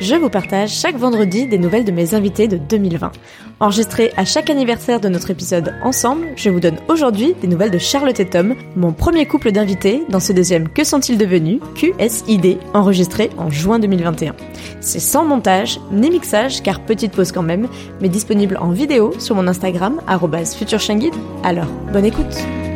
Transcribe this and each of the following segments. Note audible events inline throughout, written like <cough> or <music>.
je vous partage chaque vendredi des nouvelles de mes invités de 2020. Enregistré à chaque anniversaire de notre épisode ensemble, je vous donne aujourd'hui des nouvelles de Charlotte et Tom, mon premier couple d'invités dans ce deuxième Que sont-ils devenus? QSID, enregistré en juin 2021. C'est sans montage ni mixage, car petite pause quand même, mais disponible en vidéo sur mon Instagram, futurchanguide. Alors, bonne écoute!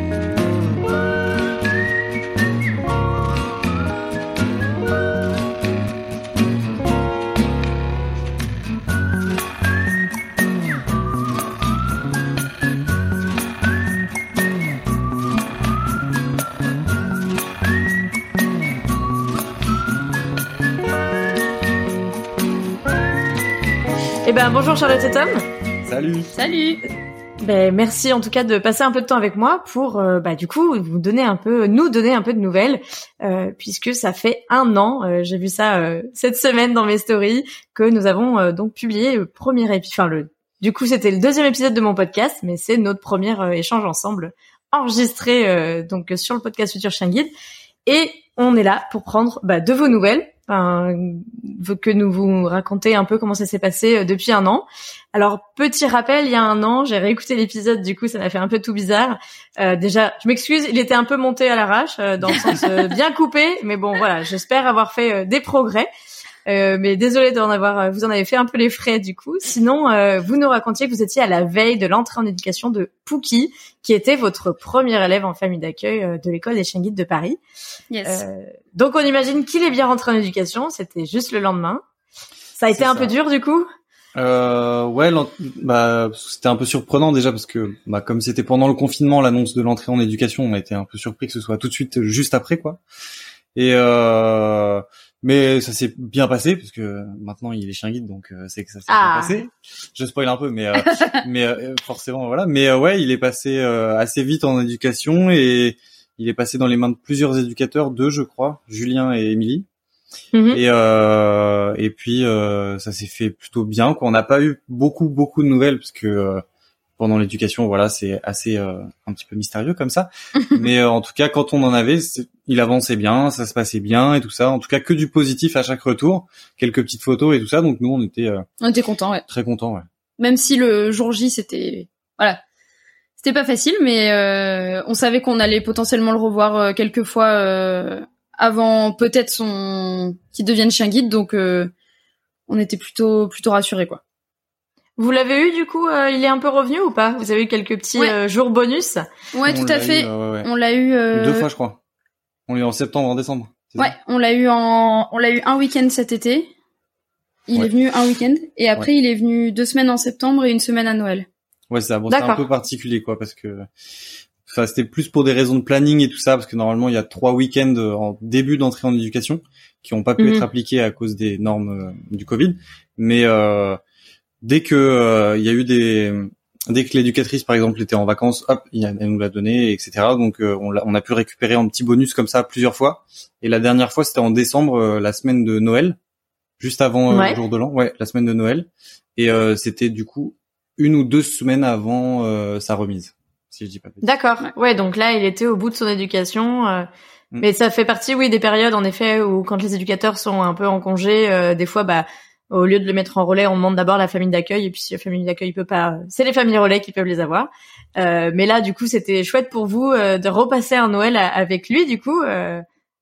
Ben bonjour Charlotte et Tom. Salut. Salut. Ben merci en tout cas de passer un peu de temps avec moi pour euh, bah du coup vous donner un peu nous donner un peu de nouvelles euh, puisque ça fait un an euh, j'ai vu ça cette semaine dans mes stories que nous avons donc publié le premier épisode enfin le du coup c'était le deuxième épisode de mon podcast mais c'est notre premier échange ensemble enregistré donc sur le podcast Futur Chien Guide et on est là pour prendre bah, de vos nouvelles Enfin, que nous vous raconter un peu comment ça s'est passé euh, depuis un an. Alors petit rappel, il y a un an, j'ai réécouté l'épisode, du coup ça m'a fait un peu tout bizarre. Euh, déjà, je m'excuse, il était un peu monté à l'arrache, euh, dans le sens bien coupé, mais bon voilà, j'espère avoir fait des progrès. Euh, mais désolé d'en avoir, euh, vous en avez fait un peu les frais du coup. Sinon, euh, vous nous racontiez que vous étiez à la veille de l'entrée en éducation de Pouki, qui était votre premier élève en famille d'accueil de l'école des chiens guides de Paris. Yes. donc on imagine qu'il est bien rentré en éducation. C'était juste le lendemain. Ça a été un peu dur du coup? Euh, ouais, bah, c'était un peu surprenant déjà parce que, bah, comme c'était pendant le confinement, l'annonce de l'entrée en éducation, on a été un peu surpris que ce soit tout de suite juste après, quoi. Et euh, mais ça s'est bien passé parce que maintenant il est chien guide donc euh, c'est que ça s'est bien Ah. passé. Je spoil un peu mais euh, <laughs> mais euh, forcément voilà. Mais euh, ouais, il est passé euh, assez vite en éducation et il est passé dans les mains de plusieurs éducateurs, deux je crois, Julien et Émilie. Mhm. Et euh, et puis euh, ça s'est fait plutôt bien. Quoi. On n'a pas eu beaucoup beaucoup de nouvelles parce que euh, pendant l'éducation, voilà, c'est assez euh, un petit peu mystérieux comme ça. <laughs> Mais euh, en tout cas, quand on en avait, il avançait bien, ça se passait bien et tout ça. En tout cas, que du positif à chaque retour, quelques petites photos et tout ça. Donc nous, on était euh, On était contents, ouais. très contents. Ouais. Même si le jour J, c'était, voilà, c'était pas facile, mais euh, on savait qu'on allait potentiellement le revoir euh, quelques fois euh, avant peut-être son qu'il devienne chien guide, donc euh, on était plutôt plutôt rassurés, quoi. Vous l'avez eu du coup euh, Il est un peu revenu ou pas? Vous avez eu quelques petits Ouais. euh, jours bonus? Ouais, On tout l'a à eu, fait. euh, ouais, ouais. On l'a eu. euh, Deux fois, je crois. On l'a eu en septembre, en décembre. ça? Ouais, on l'a eu en, on l'a eu un week-end cet été. Il Ouais. est venu un week-end et après il est venu deux semaines en septembre et une semaine à Noël. Ouais, c'est ça. Bon, un peu particulier, quoi, parce que, enfin, c'était plus pour des raisons de planning et tout ça, parce que normalement, il y a trois week-ends en début d'entrée en éducation qui ont pas pu Mhm. être appliqués à cause des normes euh, du Covid. Mais euh, dès que euh, il y a eu des, dès que l'éducatrice, par exemple, était en vacances, hop, a- elle nous l'a donné, etc. Donc, euh, on, l'a- on a pu récupérer un petit bonus comme ça plusieurs fois. Et la dernière fois, c'était en décembre, euh, la semaine de Noël, juste avant euh, Ouais. le jour de l'an. Ouais, la semaine de Noël. Et euh, c'était du coup une ou deux semaines avant euh, sa remise, si je dis pas. D'accord. Ouais. Ouais, donc là, il était au bout de son éducation. euh, Mm. Mais ça fait partie, oui, des périodes, en effet, où quand les éducateurs sont un peu en congé, euh, des fois, bah, au lieu de le mettre en relais, on demande d'abord la famille d'accueil, et puis si la famille d'accueil peut pas, euh, c'est les familles relais qui peuvent les avoir. Euh, mais là, du coup, c'était chouette pour vous euh, de repasser un Noël à- avec lui, du coup. Euh,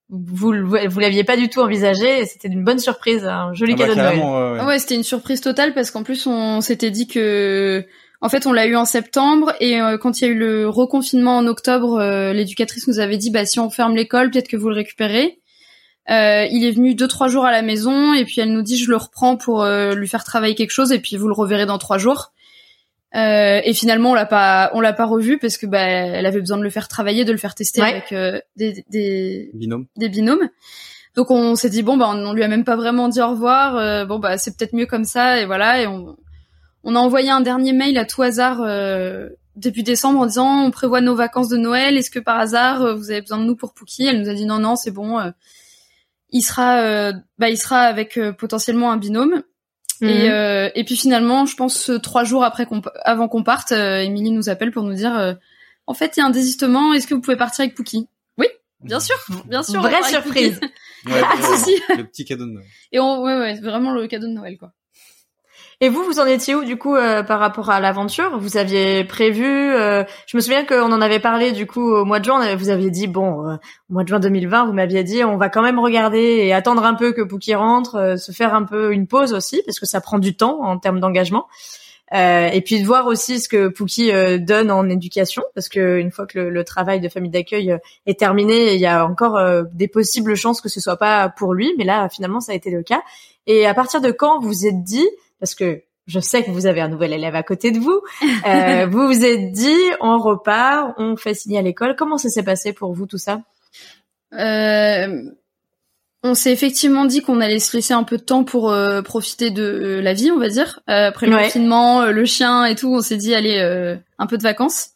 vous vous l'aviez pas du tout envisagé, et c'était une bonne surprise, un joli Ah bah, cadeau de Noël. carrément, ouais, ouais. Ouais, c'était une surprise totale parce qu'en plus on s'était dit que en fait on l'a eu en septembre et euh, quand il y a eu le reconfinement en octobre, euh, l'éducatrice nous avait dit bah si on ferme l'école, peut-être que vous le récupérez. Euh, il est venu deux trois jours à la maison et puis elle nous dit je le reprends pour euh, lui faire travailler quelque chose et puis vous le reverrez dans trois jours. Euh, et finalement on l'a pas on l'a pas revu parce que bah elle avait besoin de le faire travailler, de le faire tester Ouais. avec euh, des, des Binôme. des binômes. Donc on s'est dit bon bah on, on lui a même pas vraiment dit au revoir. euh, bon bah c'est peut-être mieux comme ça et voilà et on on a envoyé un dernier mail à tout hasard euh, début décembre en disant on prévoit nos vacances de Noël. Est-ce que par hasard vous avez besoin de nous pour Pookie? Elle nous a dit non non c'est bon. Il sera bah il sera avec potentiellement un binôme. Et, mhm. et puis finalement, je pense trois jours après qu'on, avant qu'on parte, Émilie nous appelle pour nous dire en fait il y a un désistement. Est-ce que vous pouvez partir avec Pookie? Oui, bien sûr, bien sûr. Vraie surprise. <laughs> Ouais, le, le petit cadeau de Noël. Et on, ouais ouais, vraiment le cadeau de Noël quoi. Et vous, vous en étiez où du coup euh, par rapport à l'aventure? Vous aviez prévu euh, Je me souviens qu'on en avait parlé du coup au mois de juin. Vous aviez dit bon, euh, au mois de juin 2020, vous m'aviez dit on va quand même regarder et attendre un peu que Pookie rentre, se faire un peu une pause aussi parce que ça prend du temps en termes d'engagement. et puis de voir aussi ce que Pookie donne en éducation, parce que une fois que le, le travail de famille d'accueil est terminé, il y a encore des possibles chances que ce soit pas pour lui, mais là finalement ça a été le cas. Et à partir de quand vous êtes dit parce que je sais que vous avez un nouvel élève à côté de vous. Euh, <laughs> vous vous êtes dit, on repart, on fait signer à l'école. Comment ça s'est passé pour vous tout ça euh, On s'est effectivement dit qu'on allait se laisser un peu de temps pour euh, profiter de la vie, on va dire. Euh, après le confinement, le chien et tout, on s'est dit, allez, un peu de vacances.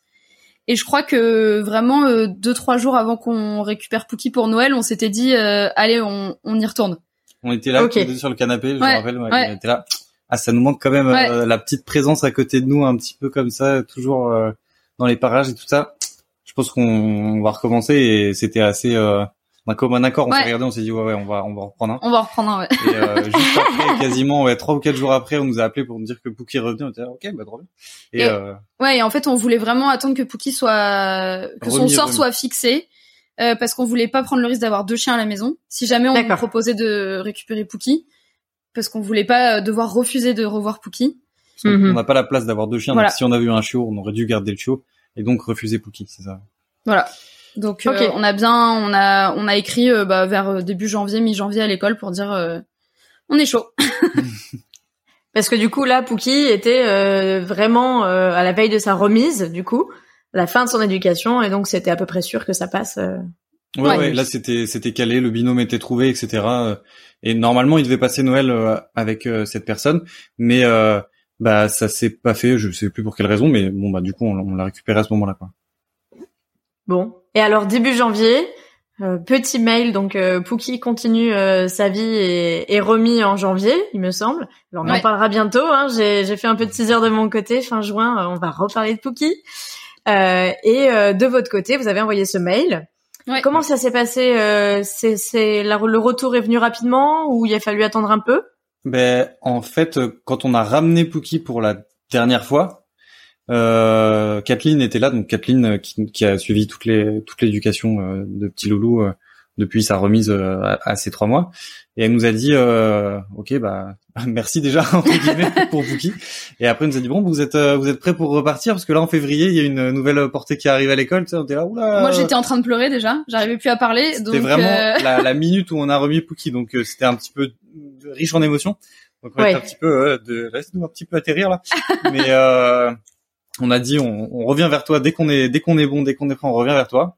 Et je crois que vraiment deux trois jours avant qu'on récupère Pookie pour Noël, on s'était dit, allez, on, on, y retourne. On était là, okay. sur le canapé, je me rappelle, on était là ah ça nous manque quand même euh, la petite présence à côté de nous un petit peu comme ça toujours euh, dans les parages et tout ça. Je pense qu'on va recommencer et c'était assez euh, comme un accord. On s'est regardé on s'est dit ouais ouais on va on va reprendre un. on va reprendre un, ouais. Et euh, <laughs> juste après quasiment ouais trois ou quatre jours après on nous a appelé pour nous dire que Pookie revenait on était ok bah trop bien. Et, euh, ouais et en fait on voulait vraiment attendre que Pookie soit que son sort soit fixé euh, parce qu'on voulait pas prendre le risque d'avoir deux chiens à la maison. Si jamais on nous proposait de récupérer Pookie parce qu'on voulait pas euh, devoir refuser de revoir Pookie. Mhm. On n'a pas la place d'avoir deux chiens. Donc si on avait eu un chiot, on aurait dû garder le chiot et donc refuser Pookie, c'est ça. Voilà. Donc euh, on a bien, on a, on a écrit euh, bah, vers début janvier, mi-janvier à l'école pour dire on est chaud. <laughs> Parce que du coup là, Pookie était vraiment à la veille de sa remise, du coup, la fin de son éducation, et donc c'était à peu près sûr que ça passe. Ouais, ouais, là c'était c'était calé, le binôme était trouvé, etc. Et normalement il devait passer Noël euh, avec euh, cette personne, mais euh, bah ça s'est pas fait, je sais plus pour quelle raison, mais bon bah du coup on, l'a récupéré à ce moment-là quoi. Bon, et alors début janvier, petit mail, donc Pookie continue sa vie et est remis en janvier, il me semble. Alors on en parlera bientôt. Hein. J'ai fait un peu de 6 heures de mon côté, fin juin, on va reparler de Pookie. et de votre côté, vous avez envoyé ce mail. Comment ça s'est passé euh, C'est c'est le retour est venu rapidement ou il a fallu attendre un peu? Ben en fait, quand on a ramené Pookie pour la dernière fois, euh, Kathleen était là, donc Kathleen euh, qui, qui a suivi toutes les toute l'éducation euh, de petit loulou depuis sa remise à, à, ces trois mois, et elle nous a dit, ok bah <laughs> merci déjà <laughs> entre guillemets pour Pookie. Et après, il nous a dit bon, vous êtes euh, vous êtes prêts pour repartir? Parce que là en février, il y a une nouvelle portée qui arrive à l'école. Tu sais, on était là, oula. Moi, j'étais en train de pleurer déjà. J'arrivais plus à parler. C'était vraiment euh, la, <laughs> la, minute où on a remis Pookie, donc euh, c'était un petit peu riche en émotions. Donc on un petit peu de laisse-nous un petit peu atterrir là. Mais on a dit on, on, revient vers toi dès qu'on est dès qu'on est bon, dès qu'on est prêt, on revient vers toi.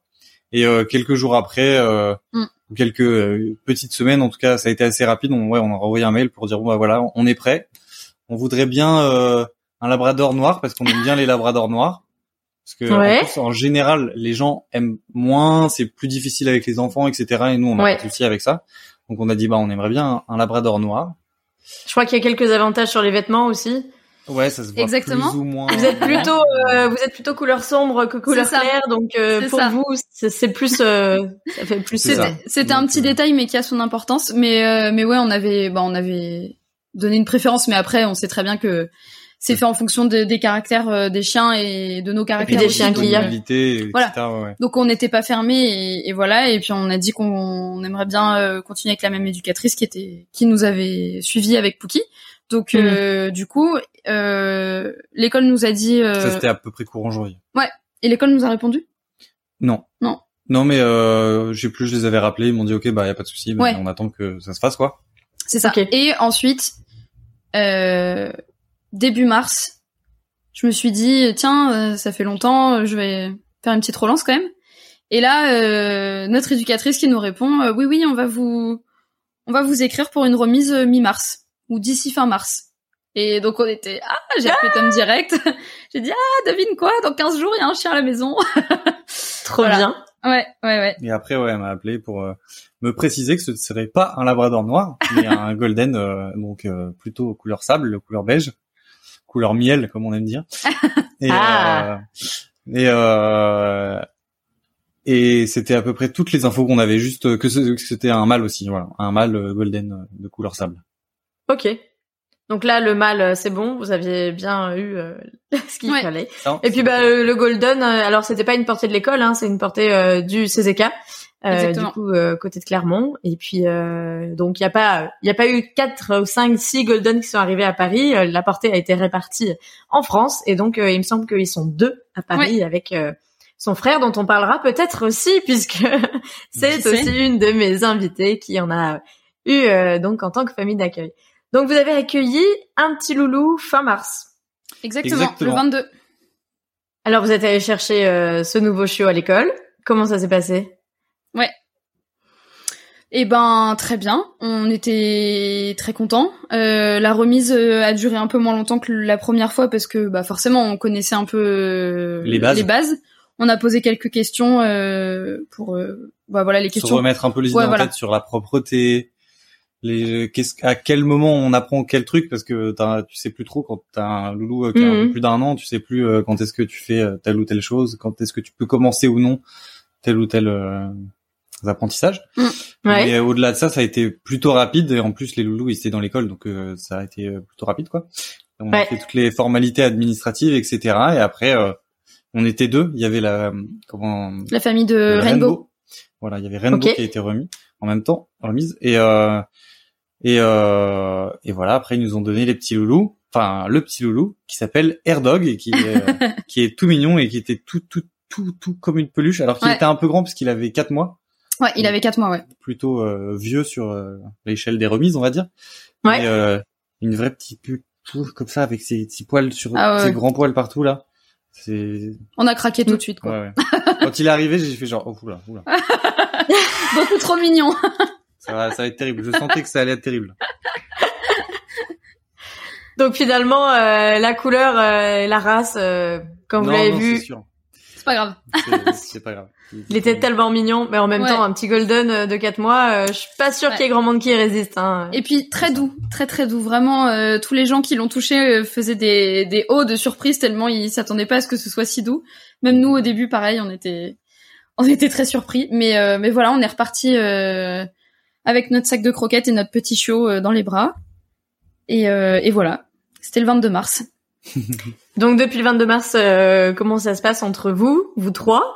Et quelques jours après. Mm quelques euh, petites semaines, en tout cas, ça a été assez rapide. On, ouais, on a renvoyé un mail pour dire bon bah voilà, on est prêt. On voudrait bien euh, un Labrador noir parce qu'on aime bien les Labradors noirs. Parce que en, général, les gens aiment moins, c'est plus difficile avec les enfants, etc. Et nous, on a souci avec ça. Donc on a dit bah on aimerait bien un Labrador noir. Je crois qu'il y a quelques avantages sur les vêtements aussi. Ouais, ça se voit Exactement. plus ou moins. Vous êtes plutôt, euh, vous êtes plutôt couleur sombre que couleur claire, donc euh, pour vous, c'est plus, euh, ça fait plus. C'était un petit détail, mais qui a son importance. Mais mais ouais, on avait, bah, on avait donné une préférence, mais après, on sait très bien que c'est fait en fonction des caractères des chiens et de nos caractères. Et des chiens qu'il y a. Voilà. Donc on n'était pas fermé et, et, voilà. Et puis on a dit qu'on aimerait bien continuer avec la même éducatrice qui était, qui nous avait suivi avec Pookie. Donc mhm. euh, du coup, euh, l'école nous a dit. Euh... Ça c'était à peu près courant janvier. Ouais. Et l'école nous a répondu? Non. Non. Non, mais euh, j'ai plus, je les avais rappelés, ils m'ont dit ok, bah y a pas de souci, bah, on attend que ça se fasse quoi. C'est ça. Et ensuite, euh, début mars, je me suis dit tiens, euh, ça fait longtemps, je vais faire une petite relance quand même. Et là, euh, notre éducatrice qui nous répond oui oui, on va vous, on va vous écrire pour une remise mi-mars ou d'ici fin mars. Et donc on était ah j'ai appelé Tom direct. <laughs> j'ai dit ah devine quoi dans 15 jours il y a un chien à la maison. <laughs> Trop bien. Ouais ouais ouais. Et après ouais elle m'a appelé pour euh, me préciser que ce ne serait pas un labrador noir mais un <laughs> golden euh, donc euh, plutôt couleur sable, couleur beige, couleur miel comme on aime dire. Et Ah. et et c'était à peu près toutes les infos qu'on avait juste que c'était un mâle aussi voilà, un mâle golden de couleur sable. Ok. Donc là, le mâle, euh, c'est bon. Vous aviez bien eu euh, <laughs> ce qu'il Ouais. fallait. Non, Et puis bah euh, le golden, euh, alors c'était pas une portée de l'école, hein, c'est une portée euh, du CZK, euh, Exactement. du coup euh, côté de Clermont. Et puis euh, donc il y a pas, il y a pas eu quatre ou cinq, six golden qui sont arrivés à Paris. Euh, la portée a été répartie en France et donc euh, il me semble qu'ils sont deux à Paris avec euh, son frère dont on parlera peut-être aussi <laughs> puisque c'est aussi une de mes invitées qui en a eu euh, donc en tant que famille d'accueil. Donc vous avez accueilli un petit loulou fin mars. Exactement, Exactement. le 22. Alors vous êtes allé chercher euh, ce nouveau chiot à l'école. Comment ça s'est passé? Eh ben très bien, on était très contents. Euh, la remise euh, a duré un peu moins longtemps que la première fois parce que bah forcément on connaissait un peu Les bases. On a posé quelques questions euh, pour euh, bah voilà les se questions. remettre un peu les idées Ouais, en voilà. tête sur la propreté, les qu'est-ce à quel moment on apprend quel truc? Parce que tu sais plus trop quand t'as un loulou euh, qui a un Mhm. peu plus d'un an, tu sais plus euh, quand est-ce que tu fais euh, telle ou telle chose, quand est-ce que tu peux commencer ou non tel ou tel euh, apprentissage. Ouais. Mais euh, au-delà de ça, ça a été plutôt rapide et en plus les loulous ils étaient dans l'école donc euh, ça a été plutôt rapide quoi. On Ouais. a fait toutes les formalités administratives etc. Et après euh, on était deux, il y avait la comment La famille de le Rainbow. Voilà, il y avait Rainbow qui a été remis en même temps, remise. Et euh, et euh, et voilà. Après, ils nous ont donné les petits loulous. Enfin, le petit loulou qui s'appelle Airdog et qui est, euh, <laughs> qui est tout mignon et qui était tout tout tout tout comme une peluche. Alors qu'il Ouais. était un peu grand parce qu'il avait quatre mois, Ouais, il avait quatre mois, ouais. plutôt euh, vieux sur euh, l'échelle des remises, on va dire. Ouais. Mais, euh, une vraie petite peluche comme ça avec ses petits poils sur Ah ouais. ses grands poils partout là. C'est On a craqué tout de suite, quoi. ouais, ouais. Quand il est arrivé, j'ai fait genre oh oula oula. <laughs> <laughs> Beaucoup trop mignon. Ça va, ça va être terrible. Je sentais que ça allait être terrible. Donc finalement, euh, la couleur, euh, et la race, euh, comme vous l'avez non, vu, c'est sûr. C'est pas grave. C'est- C'est pas grave. <laughs> il était tellement mignon. Mais en même Ouais. temps, un petit golden euh, de 4 mois, euh, je suis pas sûre Ouais. qu'il y ait grand monde qui y résiste. Hein. Et puis très doux, très très doux. Vraiment, euh, tous les gens qui l'ont touché euh, faisaient des des hauts de surprise tellement ils s'attendaient pas à ce que ce soit si doux. Même nous au début, pareil, on était on était très surpris. Mais euh, mais voilà, on est reparti euh, avec notre sac de croquettes et notre petit chiot euh, dans les bras. Et euh, et voilà, c'était le 22 mars. <laughs> Donc depuis le 22 mars, euh, comment ça se passe entre vous, vous trois?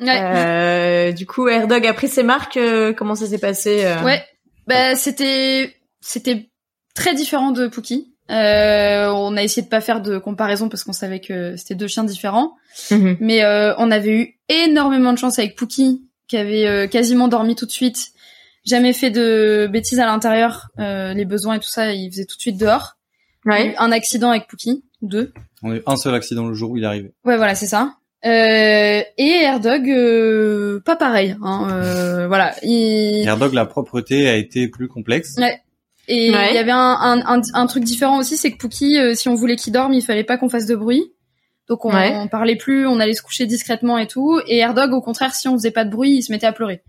Ouais. Euh, Du coup, Airdog a pris ses marques. euh, comment ça s'est passé Ouais, bah c'était c'était très différent de Pookie. Euh, on a essayé de pas faire de comparaison parce qu'on savait que c'était deux chiens différents, Mhm. mais euh, on avait eu énormément de chance avec Pookie qui avait euh, quasiment dormi tout de suite, jamais fait de bêtises à l'intérieur, euh, les besoins et tout ça, il faisait tout de suite dehors. Il y a eu Ouais. un accident avec Pookie, deux. On a eu un seul accident le jour où il est arrivé. Ouais, voilà, c'est ça. Euh, et Airdog, euh, pas pareil. Hein, euh, voilà, il... Airdog, la propreté a été plus complexe. Ouais. Et il Ouais. y avait un, un, un, un truc différent aussi, c'est que Pookie, euh, si on voulait qu'il dorme, il fallait pas qu'on fasse de bruit. Donc on, Ouais. on parlait plus, on allait se coucher discrètement et tout. Et Airdog, au contraire, si on faisait pas de bruit, il se mettait à pleurer.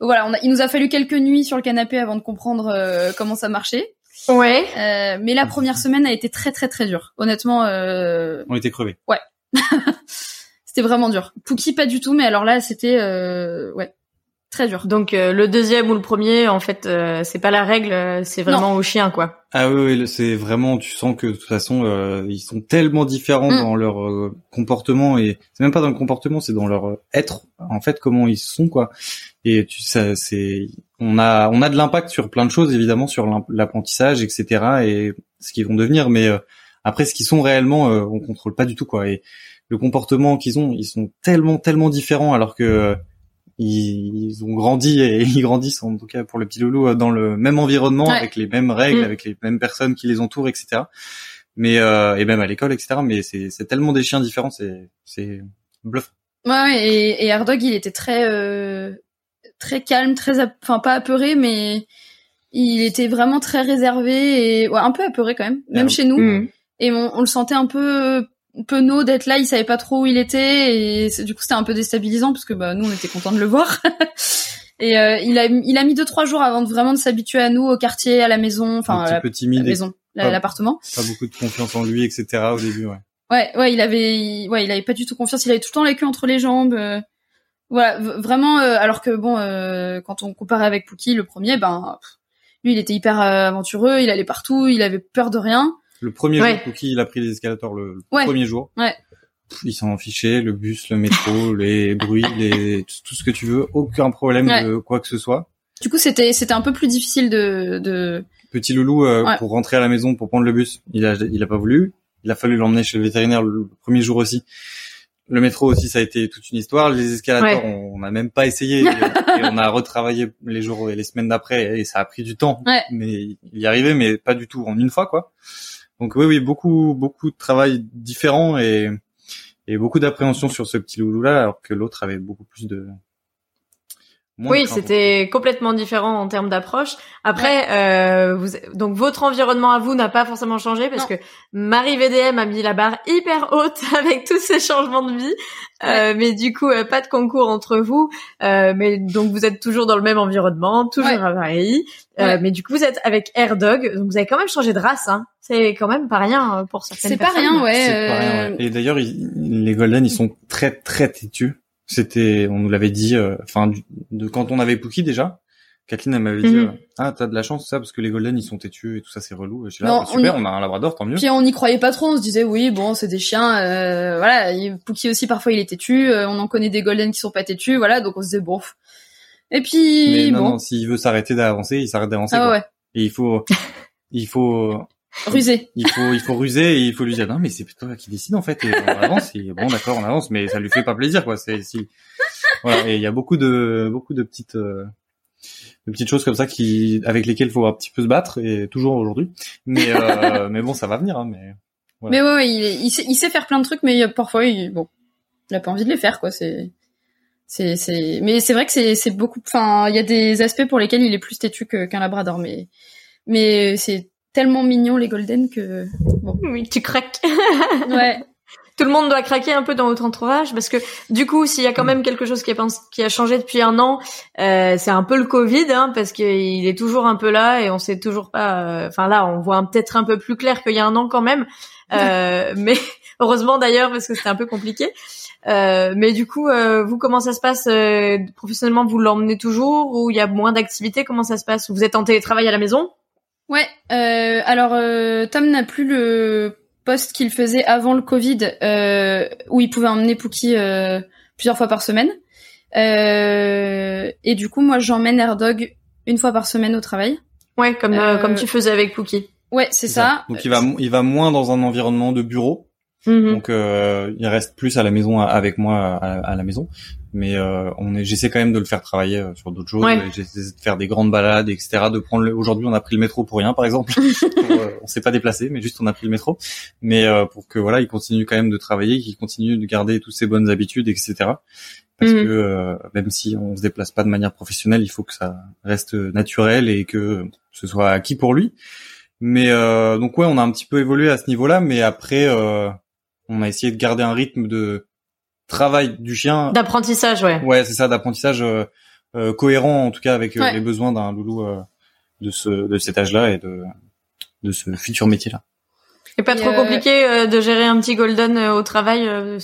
Donc voilà, on a, il nous a fallu quelques nuits sur le canapé avant de comprendre euh, comment ça marchait. Ouais. Euh, mais la première semaine a été très très très dure. Honnêtement, euh, On était crevés. <laughs> c'était vraiment dur. Pookie pas du tout, mais alors là c'était euh, ouais très dur. Donc euh, le deuxième ou le premier, en fait, euh, c'est pas la règle, euh, c'est vraiment au chien, quoi. Ah oui, c'est vraiment, tu sens que de toute façon, euh, ils sont tellement différents Mm. dans leur euh, comportement et c'est même pas dans le comportement, c'est dans leur euh, être. En fait, comment ils sont quoi. Et tu, ça, c'est, on a, on a de l'impact sur plein de choses évidemment, sur l'apprentissage, etc. Et ce qu'ils vont devenir, mais euh, après, ce qu'ils sont réellement, euh, on contrôle pas du tout quoi. Et le comportement qu'ils ont, ils sont tellement, tellement différents alors que euh, ils, ils ont grandi et <laughs> ils grandissent en tout cas pour le petit loulou euh, dans le même environnement Ouais. avec les mêmes règles, Mm. avec les mêmes personnes qui les entourent, etc. Mais euh, et même à l'école, etc. Mais c'est c'est tellement des chiens différents, c'est c'est bluff. Ouais, et, et Airdog, il était très euh, très calme, très enfin pas apeuré, mais il était vraiment très réservé et ouais, un peu apeuré quand même, même Ah, chez nous. Mhm. Et on, on le sentait un peu penaud d'être là, il savait pas trop où il était et du coup c'était un peu déstabilisant parce que bah nous on était contents de le voir. <laughs> et euh, il a il a mis deux trois jours avant de vraiment de s'habituer à nous, au quartier, à la maison, enfin à la, peu timide, maison, la- pas- l'appartement. pas beaucoup de confiance en lui, etc. au début, ouais. Ouais, ouais, il avait, il- ouais, il avait pas du tout confiance. Il avait tout le temps la queue entre les jambes. euh, voilà, vraiment. euh, alors que bon, euh, quand on comparait avec Pookie, le premier, ben, lui, il était hyper euh, aventureux. Il allait partout. Il avait peur de rien. Le premier Ouais. jour, Pookie, il a pris les escalators le, Ouais. premier jour. Ouais. Pff, Il s'en fichait, le bus, le métro, <laughs> les bruits, les, tout ce que tu veux, aucun problème de quoi que ce soit. Du coup, c'était, c'était un peu plus difficile de, de. Petit loulou, euh, pour rentrer à la maison, pour prendre le bus, il a, il a pas voulu. Il a fallu l'emmener chez le vétérinaire le premier jour aussi. Le métro aussi, ça a été toute une histoire. Les escalators, on n'a même pas essayé. <laughs> et on a retravaillé les jours et les semaines d'après et ça a pris du temps. Ouais. Mais il y arrivait, mais pas du tout en une fois, quoi. Donc oui, oui, beaucoup, beaucoup de travail différent et, et beaucoup d'appréhension sur ce petit loulou-là, alors que l'autre avait beaucoup plus de... Oui, c'était complètement différent en termes d'approche. Après, euh, vous, donc votre environnement à vous n'a pas forcément changé parce Non. que Marie VDM a mis la barre hyper haute <laughs> avec tous ces changements de vie. Euh, mais du coup, euh, pas de concours entre vous. Euh, mais donc vous êtes toujours dans le même environnement, toujours Ouais. à Paris. Euh. Mais du coup, vous êtes avec Airdog, donc vous avez quand même changé de race. Hein. C'est quand même pas rien pour certaines C'est pas personnes. rien, ouais. C'est pas rien, ouais. Et d'ailleurs, les Golden, ils sont très très têtus. C'était, on nous l'avait dit, euh, enfin, de quand on avait Pookie déjà. Kathleen, elle m'avait dit, Mhm. euh, ah, t'as de la chance, ça, parce que les Golden, ils sont têtus et tout ça, c'est relou. Et je suis là, Non, bah, super, on on, a un Labrador, tant mieux. Puis on n'y croyait pas trop, on se disait oui bon c'est des chiens, euh, voilà. il- Pookie aussi parfois il est têtu, euh, on en connaît des golden qui sont pas têtus, voilà donc on se disait bon. Et puis Mais non, bon, non, s'il veut s'arrêter d'avancer, il s'arrête d'avancer. ah ouais, Et il faut, <laughs> il faut, rusé. il faut, il faut ruser et il faut lui dire non, mais c'est toi qui décide en fait. Et on avance. Et bon, d'accord, on avance, mais ça lui fait pas plaisir, quoi. C'est si, voilà. Et il y a beaucoup de, beaucoup de petites, euh, de petites choses comme ça qui, avec lesquelles il faut un petit peu se battre et toujours aujourd'hui. Mais, euh, <laughs> mais bon, ça va venir. Hein, mais Ouais. Mais ouais, ouais, il, il, sait, il sait faire plein de trucs, mais euh, parfois il, bon, il a pas envie de les faire quoi. C'est c'est c'est mais c'est vrai que c'est c'est beaucoup. Enfin, il y a des aspects pour lesquels il est plus têtu qu'un labrador, mais mais c'est tellement mignon les golden que bon Oui, tu craques. <laughs> ouais Tout le monde doit craquer un peu dans votre entourage parce que du coup, s'il y a quand même quelque chose qui a, pens- qui a changé depuis un an, euh, c'est un peu le Covid, hein, parce qu'il est toujours un peu là et on sait toujours pas. euh, Enfin là, on voit peut-être un peu plus clair qu'il y a un an quand même, Euh, <laughs> mais heureusement d'ailleurs parce que c'était un peu compliqué. Euh, mais du coup, euh, vous comment ça se passe euh, professionnellement Vous l'emmenez toujours ou il y a moins d'activités? Comment ça se passe? Vous êtes en télétravail à la maison? Ouais, euh, alors euh, Tom n'a plus le poste qu'il faisait avant le Covid, euh, où il pouvait emmener Pookie euh, plusieurs fois par semaine. Euh, et du coup, moi, j'emmène Airdog une fois par semaine au travail. Ouais, comme euh, Euh, comme tu faisais avec Pookie. Ouais, c'est ça. Donc il va, mo- il va moins dans un environnement de bureau. Mhm. Donc euh, il reste plus à la maison avec moi à, à la maison, mais euh, on est, j'essaie quand même de le faire travailler euh, sur d'autres choses. Ouais. J'essaie de faire des grandes balades, etc. De prendre. le- Aujourd'hui, on a pris le métro pour rien, par exemple. <laughs> Pour, euh, on s'est pas déplacé, mais juste on a pris le métro. Mais euh, pour que voilà, il continue quand même de travailler, qu'il continue de garder toutes ses bonnes habitudes, etc. Parce Mhm. que euh, même si on se déplace pas de manière professionnelle, il faut que ça reste naturel et que ce soit acquis pour lui. Mais euh, donc ouais, on a un petit peu évolué à ce niveau-là, mais après, euh, on a essayé de garder un rythme de travail du chien. D'apprentissage, ouais. Ouais, c'est ça, d'apprentissage euh, euh, cohérent en tout cas avec euh, Ouais. les besoins d'un loulou euh, de ce de cet âge-là et de de ce futur métier-là. Et pas Et, trop euh, compliqué euh, de gérer un petit golden euh, au travail. euh,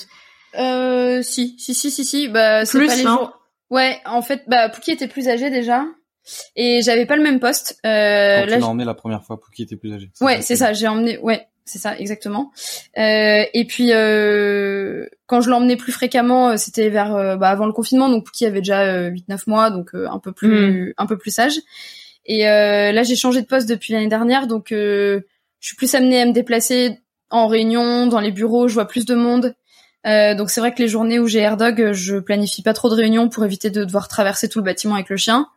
Euh, si, si, si, si, si. Bah, c'est Plus, pas les non jours. Ouais, en fait, bah, Pookie était plus âgé déjà, et j'avais pas le même poste. Euh, Quand là, tu l'as emmené la première fois, Pookie était plus âgé. Ouais, c'est ça. J'ai emmené. Ouais, c'est ça, exactement. Euh, et puis euh, quand je l'emmenais plus fréquemment, euh, c'était vers euh, bah, avant le confinement, donc Pookie avait déjà euh, 8-9 mois, donc euh, un peu plus un peu plus sage. Et euh, là, j'ai changé de poste depuis l'année dernière, donc euh, je suis plus amenée à me déplacer en réunion, dans les bureaux, je vois plus de monde. Euh, donc c'est vrai que les journées où j'ai AirDog, je planifie pas trop de réunions pour éviter de devoir traverser tout le bâtiment avec le chien.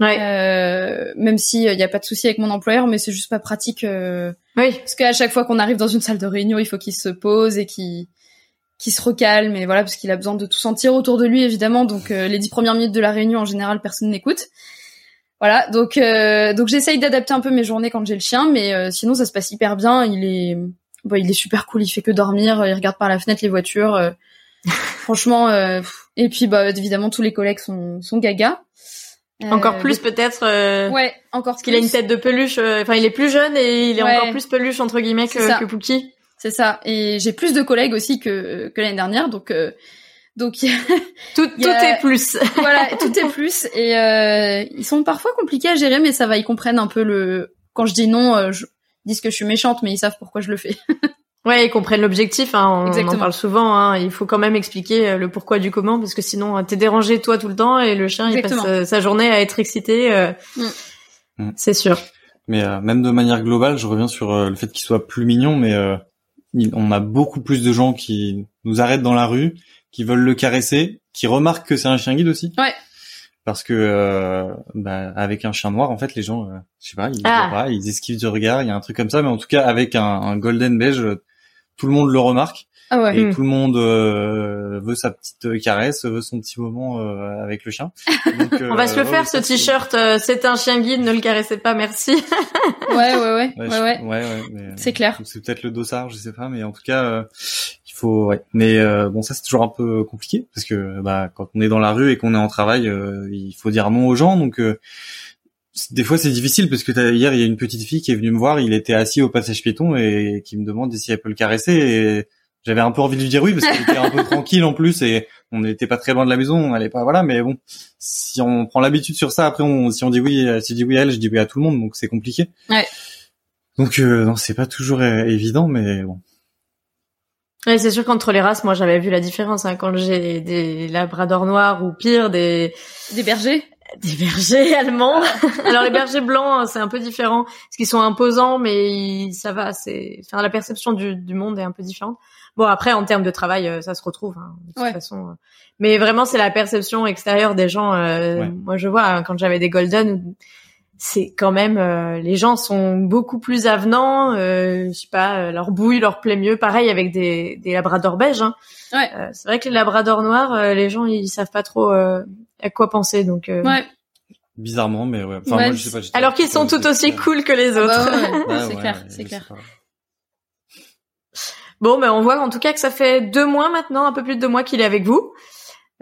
Ouais. Euh, même si il y a pas de souci avec mon employeur, mais c'est juste pas pratique. euh, Oui. parce qu'à chaque fois qu'on arrive dans une salle de réunion, il faut qu'il se pose et qu'il qu'il se recalme et voilà parce qu'il a besoin de tout sentir autour de lui évidemment. Donc euh, les dix premières minutes de la réunion en général personne n'écoute. Voilà, donc euh, donc j'essaye d'adapter un peu mes journées quand j'ai le chien, mais euh, sinon ça se passe hyper bien. Il est bon, il est super cool. Il fait que dormir. Il regarde par la fenêtre les voitures. euh, <laughs> franchement, euh, et puis bah évidemment tous les collègues sont sont gaga. Euh, Encore plus peut-être. euh, Ouais, encore Parce qu'il a une tête de peluche. euh, Enfin, il est plus jeune et il est Ouais. encore plus peluche entre guillemets que, que Pookie. C'est ça. Et j'ai plus de collègues aussi que que l'année dernière, donc euh, donc <laughs> Tout, tout est plus. <laughs> voilà, tout est plus. Et euh, ils sont parfois compliqués à gérer, mais ça va. Ils comprennent un peu le. Quand je dis non, euh, je... ils disent que je suis méchante, mais ils savent pourquoi je le fais. <laughs> Ouais, ils comprennent l'objectif. Hein, on, on en parle souvent. Hein, il faut quand même expliquer euh, le pourquoi du comment, parce que sinon euh, t'es dérangé toi tout le temps et le chien il passe euh, sa journée à être excité. euh, Mm. Mm. C'est sûr. Mais euh, même de manière globale, je reviens sur euh, le fait qu'il soit plus mignon, mais euh, il- on a beaucoup plus de gens qui nous arrêtent dans la rue, qui veulent le caresser, qui remarquent que c'est un chien guide aussi. Ouais. Parce que euh, bah, avec un chien noir, en fait, les gens, euh, je sais pas, ils, Ah. pas, ils esquivent du regard, il y a un truc comme ça. Mais en tout cas, avec un, un golden beige, tout le monde le remarque Ah ouais. et Mm. tout le monde euh, veut sa petite euh, caresse, veut son petit moment euh, avec le chien. Donc, <laughs> On va euh, se le ouais, faire ce t-shirt. euh, c'est un chien guide, ne le caressez pas, merci. <laughs> Ouais, ouais, ouais, Ouais, ouais, je- ouais. ouais, ouais, mais, C'est clair. C'est peut-être le dossard, je sais pas, mais en tout cas, euh, il faut. Ouais. Mais euh, bon, ça c'est toujours un peu compliqué parce que bah quand on est dans la rue et qu'on est en travail, euh, il faut dire non aux gens. Donc euh, des fois c'est difficile parce que t'as- hier il y a une petite fille qui est venue me voir, il était assis au passage piéton et qui me demande si elle peut le caresser et j'avais un peu envie de lui dire oui parce qu'il était un peu <laughs> tranquille en plus et on n'était pas très loin de la maison, on allait pas voilà, mais bon, si on prend l'habitude sur ça, après on, si on dit oui, euh, si je dis oui à elle, je dis oui à tout le monde, donc c'est compliqué. Ouais. Donc euh, non, c'est pas toujours euh, évident, mais bon. Ouais, c'est sûr qu'entre les races, moi j'avais vu la différence hein, quand j'ai des labradors noirs ou pire des Des bergers. Des bergers allemands. <laughs> Alors les bergers blancs, hein, c'est un peu différent parce qu'ils sont imposants, mais ils- ça va. C'est, enfin, la perception du, du monde est un peu différente. Bon après en termes de travail, euh, ça se retrouve hein, de toute Ouais. façon. euh. Mais vraiment c'est la perception extérieure des gens. euh, Ouais. Moi je vois hein, quand j'avais des golden, c'est quand même euh, les gens sont beaucoup plus avenants. Euh, je sais pas, euh, leur bouille leur plaît mieux. Pareil avec des, des labradors beiges. Hein. Ouais. Euh, c'est vrai que les labradors noirs, euh, les gens ils savent pas trop euh, à quoi penser. Donc euh, Ouais. Bizarrement, mais ouais. Enfin, Ouais, moi, je sais pas. j'étais- alors qu'ils sont tout aussi cool que les Ah autres. bah ouais, Ouais, c'est ouais, clair, c'est clair. Bon, ben on voit en tout cas que ça fait deux mois maintenant, un peu plus de deux mois qu'il est avec vous,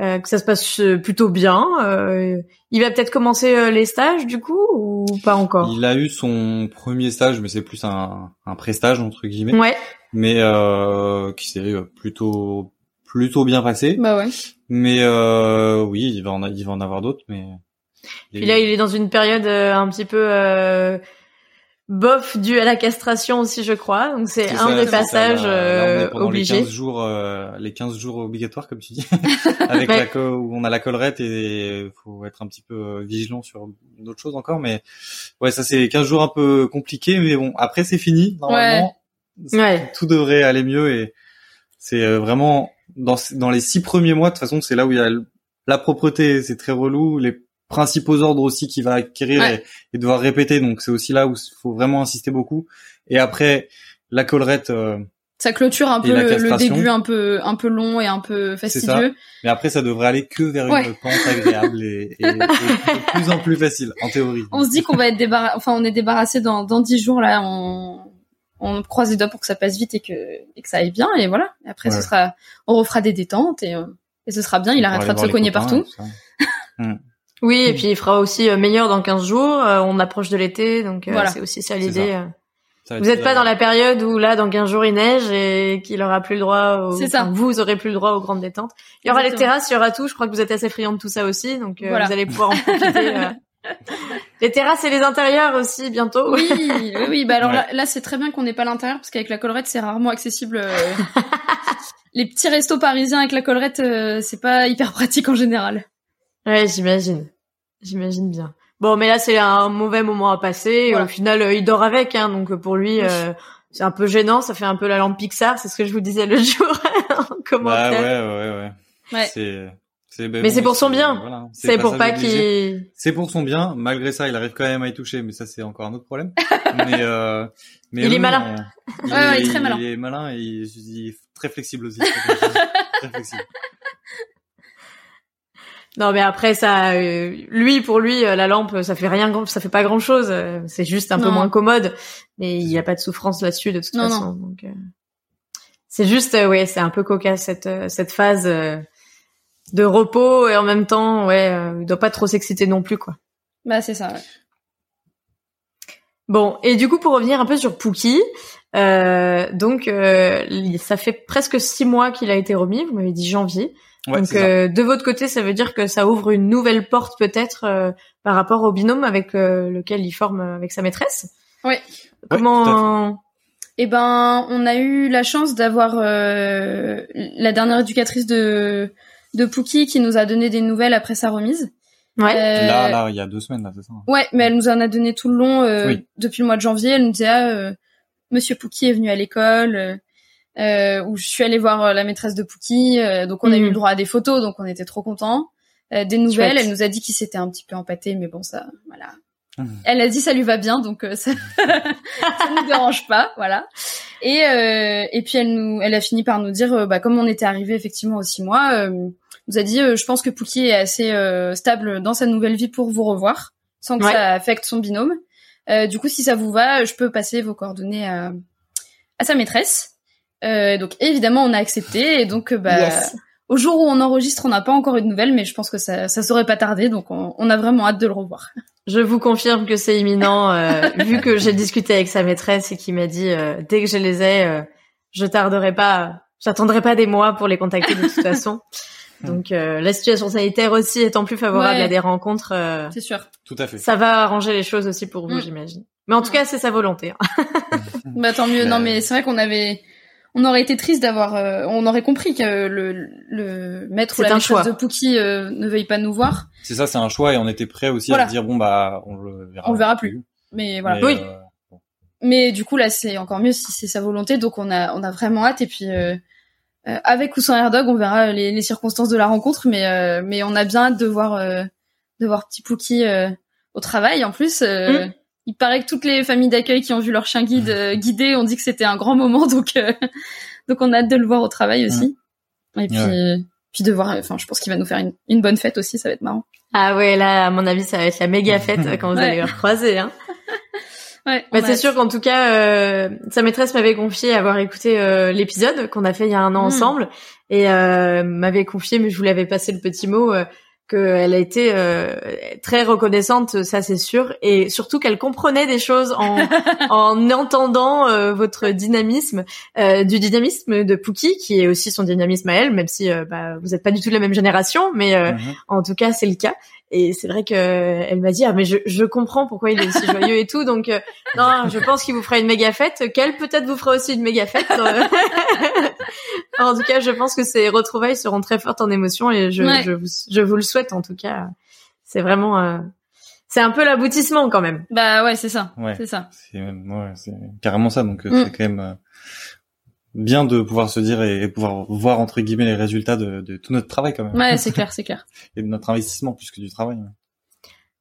euh, que ça se passe euh, plutôt bien. Euh, il va peut-être commencer euh, les stages du coup ou pas encore? Il a eu son premier stage, mais c'est plus un, un pré-stage entre guillemets, Ouais. mais euh, qui s'est plutôt plutôt bien passé. Bah ouais. Mais euh, oui, il va en a- il va en avoir d'autres, mais. Puis là, il est dans une période euh, un petit peu euh, bof due à la castration aussi, je crois. Donc c'est un ça, des passages là, là, on est euh, obligés. Les 15 jours, euh, les 15 jours obligatoires, comme tu dis, <laughs> avec Ouais. la co- où on a la collerette et faut être un petit peu euh, vigilant sur d'autres choses encore. Mais ouais, ça c'est 15 jours un peu compliqués, mais bon, après c'est fini normalement. Ouais. Tout devrait aller mieux et c'est euh, vraiment dans dans les six premiers mois. De toute façon, c'est là où il y a la propreté, c'est très relou. Les principaux ordres aussi qu'il va acquérir Ouais. et, et devoir répéter. Donc c'est aussi là où il faut vraiment insister beaucoup. Et après la collerette. euh, Ça clôture un peu le, début un peu un peu long et un peu fastidieux. Mais après, ça devrait aller que vers Ouais. une pente agréable et, et- et de plus en plus facile, en théorie. On se dit qu'on va être débarrassé, enfin on est débarrassé dans dans dix jours là. On on croise les doigts pour que ça passe vite et que et que ça aille bien et voilà. Et après Ouais. ce sera, on refera des détentes et euh, et ce sera bien. Il arrêtera de se cogner copains partout. ça. <laughs> Oui, et puis il fera aussi euh, meilleur dans 15 jours. Euh, on approche de l'été, donc euh, Voilà. c'est aussi ça l'idée. Vous n'êtes pas dans la période où là, dans 15 jours, il neige et qu'il aura plus le droit. Au... C'est ça. enfin, vous aurez plus le droit aux grandes détentes. Il y aura les terrasses, il y aura tout. Je crois que vous êtes assez friand de tout ça aussi, donc euh, Voilà. vous allez pouvoir en profiter. <laughs> <laughs> Les terrasses et les intérieurs aussi bientôt. Oui, oui, oui. Bah alors Ouais. là, là c'est très bien qu'on n'ait pas l'intérieur parce qu'avec la collerette c'est rarement accessible. euh. <laughs> Les petits restos parisiens avec la collerette, euh, c'est pas hyper pratique en général. Ouais, j'imagine. J'imagine bien. Bon, mais là, c'est un mauvais moment à passer. et. Au final, euh, il dort avec, hein, donc pour lui, Oui. euh, c'est un peu gênant. Ça fait un peu la lampe Pixar, c'est ce que je vous disais le <laughs> jour en Bah commentaire. ouais, ouais, ouais. Ouais. C'est, c'est, ben Mais bon, c'est pour son bien. voilà, C'est pour pas qu'il. C'est pour son bien. Malgré ça, il arrive quand même à y toucher, mais ça c'est encore un autre problème. <laughs> mais, euh, mais Il est malin. il, Ouais, ouais, est, il est très malin. Il est malin et il, il est très flexible aussi. <laughs> très flexible. Non, mais après ça, euh, lui pour lui, euh, la lampe, ça fait rien, ça fait pas grand chose. c'est juste un peu moins commode, mais il y a pas de souffrance là-dessus de toute Non, façon. Donc, euh, c'est juste, euh, ouais, c'est un peu cocasse cette euh, cette phase euh, de repos et en même temps, ouais, euh, il doit pas trop s'exciter non plus, quoi. Bah c'est ça. Ouais. Bon, et du coup, pour revenir un peu sur Pookie, euh, donc euh, ça fait presque six mois qu'il a été remis. Vous m'avez dit janvier. Ouais, donc c'est ça. euh, de votre côté, ça veut dire que ça ouvre une nouvelle porte peut-être euh, par rapport au binôme avec euh, lequel il forme euh, avec sa maîtresse? Ouais. Comment Eh ben, on a eu la chance d'avoir euh, la dernière éducatrice de de Pookie qui nous a donné des nouvelles après sa remise. Ouais. Euh, Là, là, il y a deux semaines, là, c'est ça. Ouais, mais elle nous en a donné tout le long euh, Oui. depuis le mois de janvier. Elle nous disait ah, euh, Monsieur Pookie est venu à l'école, euh, euh, où je suis allée voir la maîtresse de Pookie, euh, donc on a Mhm. eu le droit à des photos, donc on était trop contents. Euh, des nouvelles, Chouette. elle nous a dit qu'il s'était un petit peu empâté, mais bon ça, voilà. Mhm. Elle a dit ça lui va bien, donc euh, ça, <laughs> ça nous dérange pas, voilà. Et euh, et puis elle nous, elle a fini par nous dire, euh, bah comme on était arrivé effectivement aux six mois, euh, nous a dit, euh, je pense que Pookie est assez euh, stable dans sa nouvelle vie pour vous revoir, sans que Ouais. ça affecte son binôme. Euh, du coup, si ça vous va, je peux passer vos coordonnées à, à sa maîtresse. Euh, donc évidemment, on a accepté et donc bah, Yes. au jour où on enregistre, on n'a pas encore eu de nouvelles, mais je pense que ça ça saurait pas tarder, donc on, on a vraiment hâte de le revoir. Je vous confirme que c'est imminent, euh, <laughs> vu que j'ai discuté avec sa maîtresse et qui m'a dit euh, dès que je les ai, euh, je tarderai pas, j'attendrai pas des mois pour les contacter de toute <laughs> façon. Donc euh, la situation sanitaire aussi étant plus favorable Ouais. à des rencontres, euh, C'est sûr. Tout à fait. ça va arranger les choses aussi pour vous, Mm. j'imagine. Mais en tout Mm. cas, c'est sa volonté. hein. <laughs> Bah tant mieux. Non mais c'est vrai qu'on avait, on aurait été triste d'avoir, euh, on aurait compris que le le maître ou la maîtresse choix. de Pookie euh, ne veuille pas nous voir. C'est ça, c'est un choix et on était prêt aussi Voilà. à se dire bon bah on le verra. On le verra plus. Mais voilà. Mais, Oui. euh, Mais du coup là c'est encore mieux si c'est sa volonté, donc on a on a vraiment hâte et puis euh, euh, avec ou sans Airdog on verra les, les circonstances de la rencontre, mais euh, mais on a bien hâte de voir euh, de voir petit Pookie euh, au travail. En plus, euh, Mm. il paraît que toutes les familles d'accueil qui ont vu leur chien guide euh, guidé ont dit que c'était un grand moment, <laughs> donc euh, donc on a hâte de le voir au travail aussi. Et puis Ouais. puis de voir, enfin je pense qu'il va nous faire une, une bonne fête aussi, ça va être marrant. Ah ouais, là, à mon avis, ça va être la méga fête <laughs> euh, quand vous Ouais. allez le recroiser. Hein. Ouais. Bah, c'est sûr qu'en tout cas, euh, sa maîtresse m'avait confié avoir écouté euh, l'épisode qu'on a fait il y a un an Mm. ensemble et euh, m'avait confié, mais je vous l'avais passé le petit mot, qu'elle a été euh, très reconnaissante, ça c'est sûr, et surtout qu'elle comprenait des choses en, <laughs> en entendant euh, votre dynamisme, euh, du dynamisme de Pookie, qui est aussi son dynamisme à elle, même si euh, bah, vous n'êtes pas du tout de la même génération, mais euh, mhm. en tout cas, c'est le cas. Et c'est vrai que elle m'a dit ah mais je, je comprends pourquoi il est aussi joyeux et tout. Donc euh, non, je pense qu'il vous fera une méga fête. Qu'elle peut-être vous fera aussi une méga fête. En tout cas, je pense que ces retrouvailles seront très fortes en émotion et je, Ouais. je, vous, je vous le souhaite en tout cas. C'est vraiment euh, c'est un peu l'aboutissement quand même. Bah ouais, c'est ça. Ouais. C'est ça. C'est ouais, c'est carrément ça. Donc euh, Mm. c'est quand même euh, bien de pouvoir se dire et, et pouvoir voir entre guillemets les résultats de, de tout notre travail quand même Ouais, <laughs> c'est clair, c'est clair. et de notre investissement plus que du travail. ouais.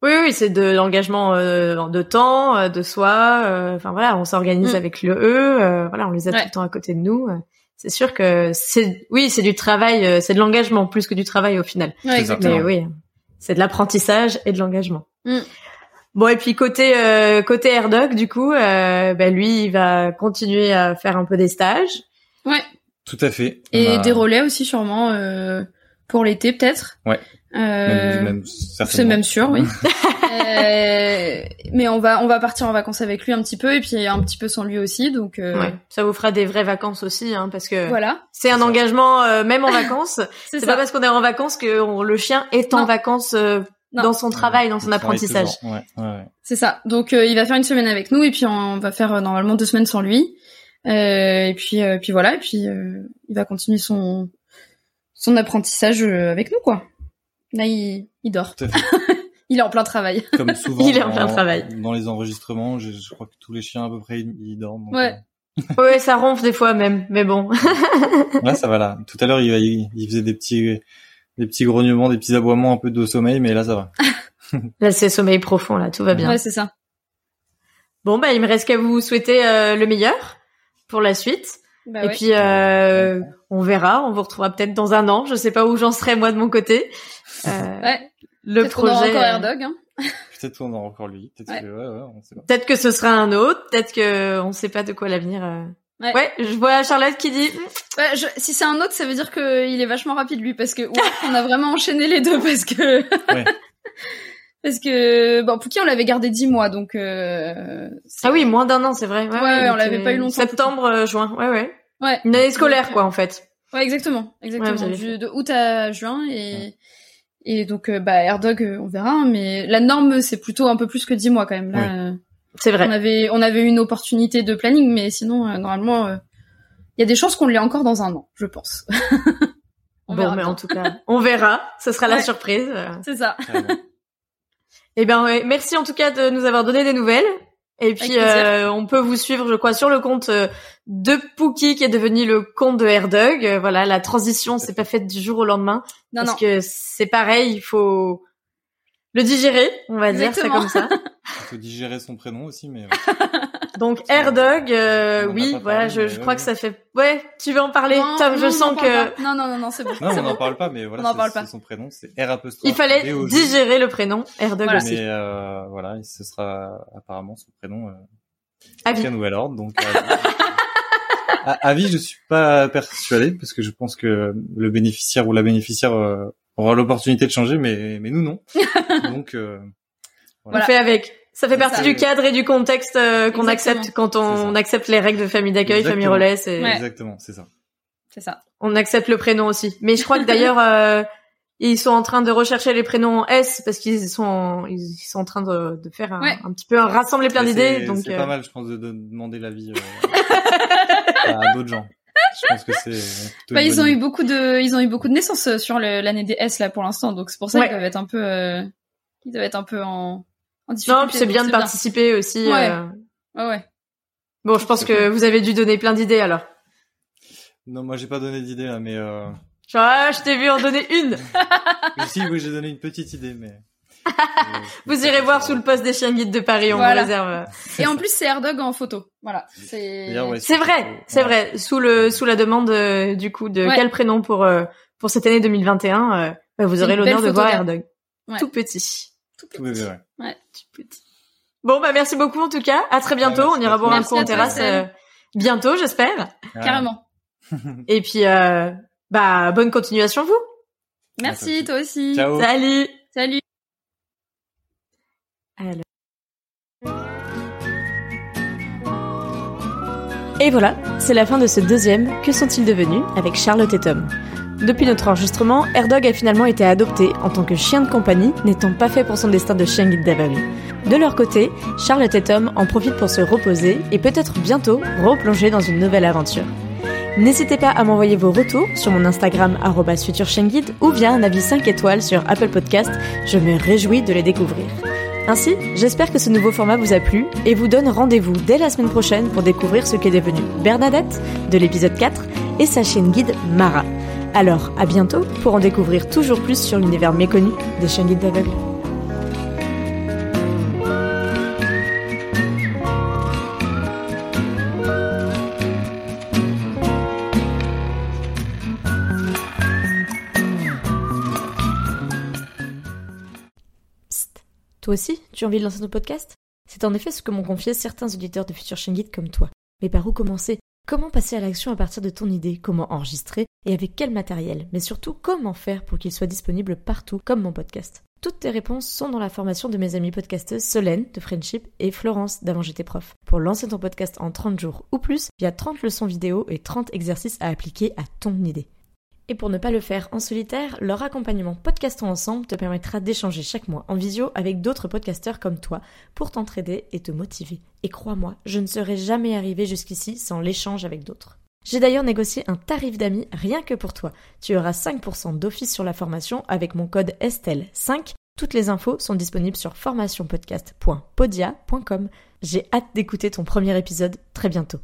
Oui, oui, c'est de l'engagement euh, de temps, euh, de soi. euh, Enfin voilà, on s'organise Mm. avec le eux. euh, voilà, on les a Ouais. tout le temps à côté de nous. C'est sûr que c'est, oui, c'est du travail, euh, c'est de l'engagement plus que du travail au final. Ouais, exactement. Mais oui, c'est de l'apprentissage et de l'engagement. Mm. Bon et puis côté euh, côté AirDoc du coup, euh, bah, lui il va continuer à faire un peu des stages. Ouais. Tout à fait. Et a- des relais aussi sûrement euh, pour l'été peut-être. Ouais. Euh, même c'est même sûr, oui. <laughs> Euh, mais on va on va partir en vacances avec lui un petit peu et puis un petit peu sans lui aussi, donc euh, Ouais. Ça vous fera des vraies vacances aussi, hein, parce que voilà. c'est un engagement euh, même en vacances. <laughs> C'est pas parce qu'on est en vacances que on- le chien est en Non. vacances euh, Non. dans son travail, dans son apprentissage. toujours. Ouais, ouais, ouais. C'est ça. Donc euh, il va faire une semaine avec nous et puis on va faire euh, normalement deux semaines sans lui. Euh, et puis euh, puis voilà et puis euh, il va continuer son son apprentissage avec nous quoi. Là il il dort. <laughs> Il est en plein travail. Comme <laughs> souvent. Il est en plein dans- travail. Dans les enregistrements, je, je crois que tous les chiens à peu près ils, ils dorment. donc, Ouais. Ouais, ça ronfle des fois même, mais bon. <laughs> euh, Là, ça va là. Tout à l'heure, il, il, il faisait des petits, des petits grognements, des petits aboiements un peu de sommeil, mais là, ça va. <laughs> Là c'est sommeil profond, là tout va bien. Ouais c'est ça. Bon bah il me reste qu'à vous souhaiter euh, le meilleur pour la suite. Bah Et ouais. puis euh, on verra, on vous retrouvera peut-être dans un an. Je sais pas où j'en serai moi de mon côté. Euh, Ouais. Le Peut-être qu'on aura projet. encore euh, Airdog. Hein. <laughs> Peut-être qu'on aura encore lui. Peut-être Ouais. que ouais, ouais, on sait pas. Peut-être que ce sera un autre. Peut-être que on sait pas de quoi l'avenir. euh. Ouais. je vois Charlotte qui dit. Ouais, je- si c'est un autre, ça veut dire qu'il est vachement rapide lui, parce que ouais, on a vraiment enchaîné les deux, parce que <laughs> Ouais. <laughs> parce que bon, Pouki on l'avait gardé 10 mois, donc euh, Ah oui, moins d'un an, c'est vrai. Ouais, ouais, on l'avait pas eu longtemps, Septembre, euh, juin. Ouais, ouais. ouais, Une année scolaire, quoi, en fait. ouais, exactement, Ouais, exactement, du, de août à juin et et donc euh, bah Airdog, euh, on verra, hein, mais la norme c'est plutôt un peu plus que 10 mois quand même. Là, euh, C'est vrai. on avait on avait une opportunité de planning, mais sinon euh, normalement euh, il y a des chances qu'on l'ait encore dans un an, je pense. <laughs> on bon, verra mais bien. en tout cas, on verra. Ce sera la surprise. C'est ça. Carrément. Eh ben, ouais, merci en tout cas de nous avoir donné des nouvelles. Et puis, euh, on peut vous suivre, je crois, sur le compte euh, de Pookie qui est devenu le compte de Airdog. Euh, voilà, la transition s'est pas faite du jour au lendemain Non parce non. que c'est pareil, il faut le digérer, on va dire Exactement. comme ça. Il faut digérer son prénom aussi, mais <laughs> ouais. Donc Airdog, euh, On en a oui, voilà, parlé, je, je crois ouais. que ça fait. Ouais, tu veux en parler, Non, Tom non, Je on sens en que. Non, non, non, non, c'est bon. non, on n'en parle pas, mais voilà, On en c'est- parle c'est pas. son prénom, c'est R apostrophe. il fallait D-O-G. digérer le prénom Airdog Voilà. aussi. Mais euh, voilà, ce sera apparemment son prénom. Euh, jusqu'à nouvel ordre. Donc, euh, vie, je suis pas persuadé parce que je pense que le bénéficiaire ou la bénéficiaire euh, aura l'opportunité de changer, mais mais nous non. <laughs> Donc euh, On voilà. fait avec. Ça fait partie ça. du cadre et du contexte euh, qu'on accepte quand on accepte les règles de famille d'accueil, famille relais. C'est Ouais. exactement, c'est ça. C'est ça. on accepte le prénom aussi. Mais je crois que d'ailleurs <laughs> euh, ils sont en train de rechercher les prénoms en S parce qu'ils sont ils sont en train de, de faire un, Ouais. un petit peu un rassembler plein d'idées. c'est- Donc c'est euh, pas mal, je pense, de, de demander l'avis euh, <laughs> à d'autres gens. Je pense que c'est. Bah, ils ont eu beaucoup de, ils ont eu beaucoup de naissances euh, sur l'année des S là pour l'instant, donc c'est pour ça Ouais. qu'ils doivent être un peu, euh, ils doivent être un peu en, en difficulté. non, puis c'est bien de participer aussi. Ouais. euh. Ouais, ouais. Bon, je pense que vous avez dû donner plein d'idées alors. Non, moi j'ai pas donné d'idée là, mais euh... Genre, ah, je t'ai vu en donner une. <laughs> si, oui, j'ai donné une petite idée, mais. <laughs> euh, Vous irez voir sous le poste des chiens guides de Paris, on Voilà. vous réserve. Et en plus c'est Airdog en photo. Voilà. C'est. Ouais, vrai, c'est vrai. Sous le sous la demande euh, du coup de Ouais. quel prénom pour euh, pour cette année 2021, euh, bah, vous aurez l'honneur de voir Airdog. Ouais. Tout petit. Tout Tout petit. bébé, ouais. Tout petit. Bon, bah merci beaucoup en tout cas. À très bientôt. Ouais, on ira boire un coup en terrasse euh, bientôt, j'espère. Carrément. <laughs> Et puis euh, bah bonne continuation vous. Merci, toi aussi. Ciao. Salut. Salut. Et voilà, c'est la fin de ce deuxième Que sont-ils devenus avec Charlotte et Tom. Depuis notre enregistrement, Airdog a finalement été adopté en tant que chien de compagnie, n'étant pas fait pour son destin de chien guide d'aveugle. De leur côté, Charlotte et Tom en profitent pour se reposer et peut-être bientôt replonger dans une nouvelle aventure. N'hésitez pas à m'envoyer vos retours sur mon Instagram @futurchienguide ou via un avis 5 étoiles sur Apple Podcast. Je me réjouis de les découvrir. Ainsi, j'espère que ce nouveau format vous a plu et vous donne rendez-vous dès la semaine prochaine pour découvrir ce qu'est devenu Bernadette de l'épisode 4 et sa chienne guide Mara. Alors, à bientôt pour en découvrir toujours plus sur l'univers méconnu des chiens guides d'aveugles. Psst. Toi aussi, tu as envie de lancer ton podcast? C'est en effet ce que m'ont confié certains auditeurs de Future Chien Guide comme toi. Mais par où commencer? Comment passer à l'action à partir de ton idée? Comment enregistrer? Et avec quel matériel Mais surtout, comment faire pour qu'il soit disponible partout, comme mon podcast Toutes tes réponses sont dans la formation de mes amies podcasteuses Solène de Friendship et Florence d'Avant j'étais prof. Pour lancer ton podcast en 30 jours ou plus, il y a 30 leçons vidéo et 30 exercices à appliquer à ton idée. Et pour ne pas le faire en solitaire, leur accompagnement Podcastons Ensemble te permettra d'échanger chaque mois en visio avec d'autres podcasteurs comme toi pour t'entraider et te motiver. Et crois-moi, je ne serais jamais arrivé jusqu'ici sans l'échange avec d'autres. J'ai d'ailleurs négocié un tarif d'amis rien que pour toi. Tu auras 5% d'office sur la formation avec mon code Estelle5. Toutes les infos sont disponibles sur formationpodcast.podia.com. J'ai hâte d'écouter ton premier épisode très bientôt.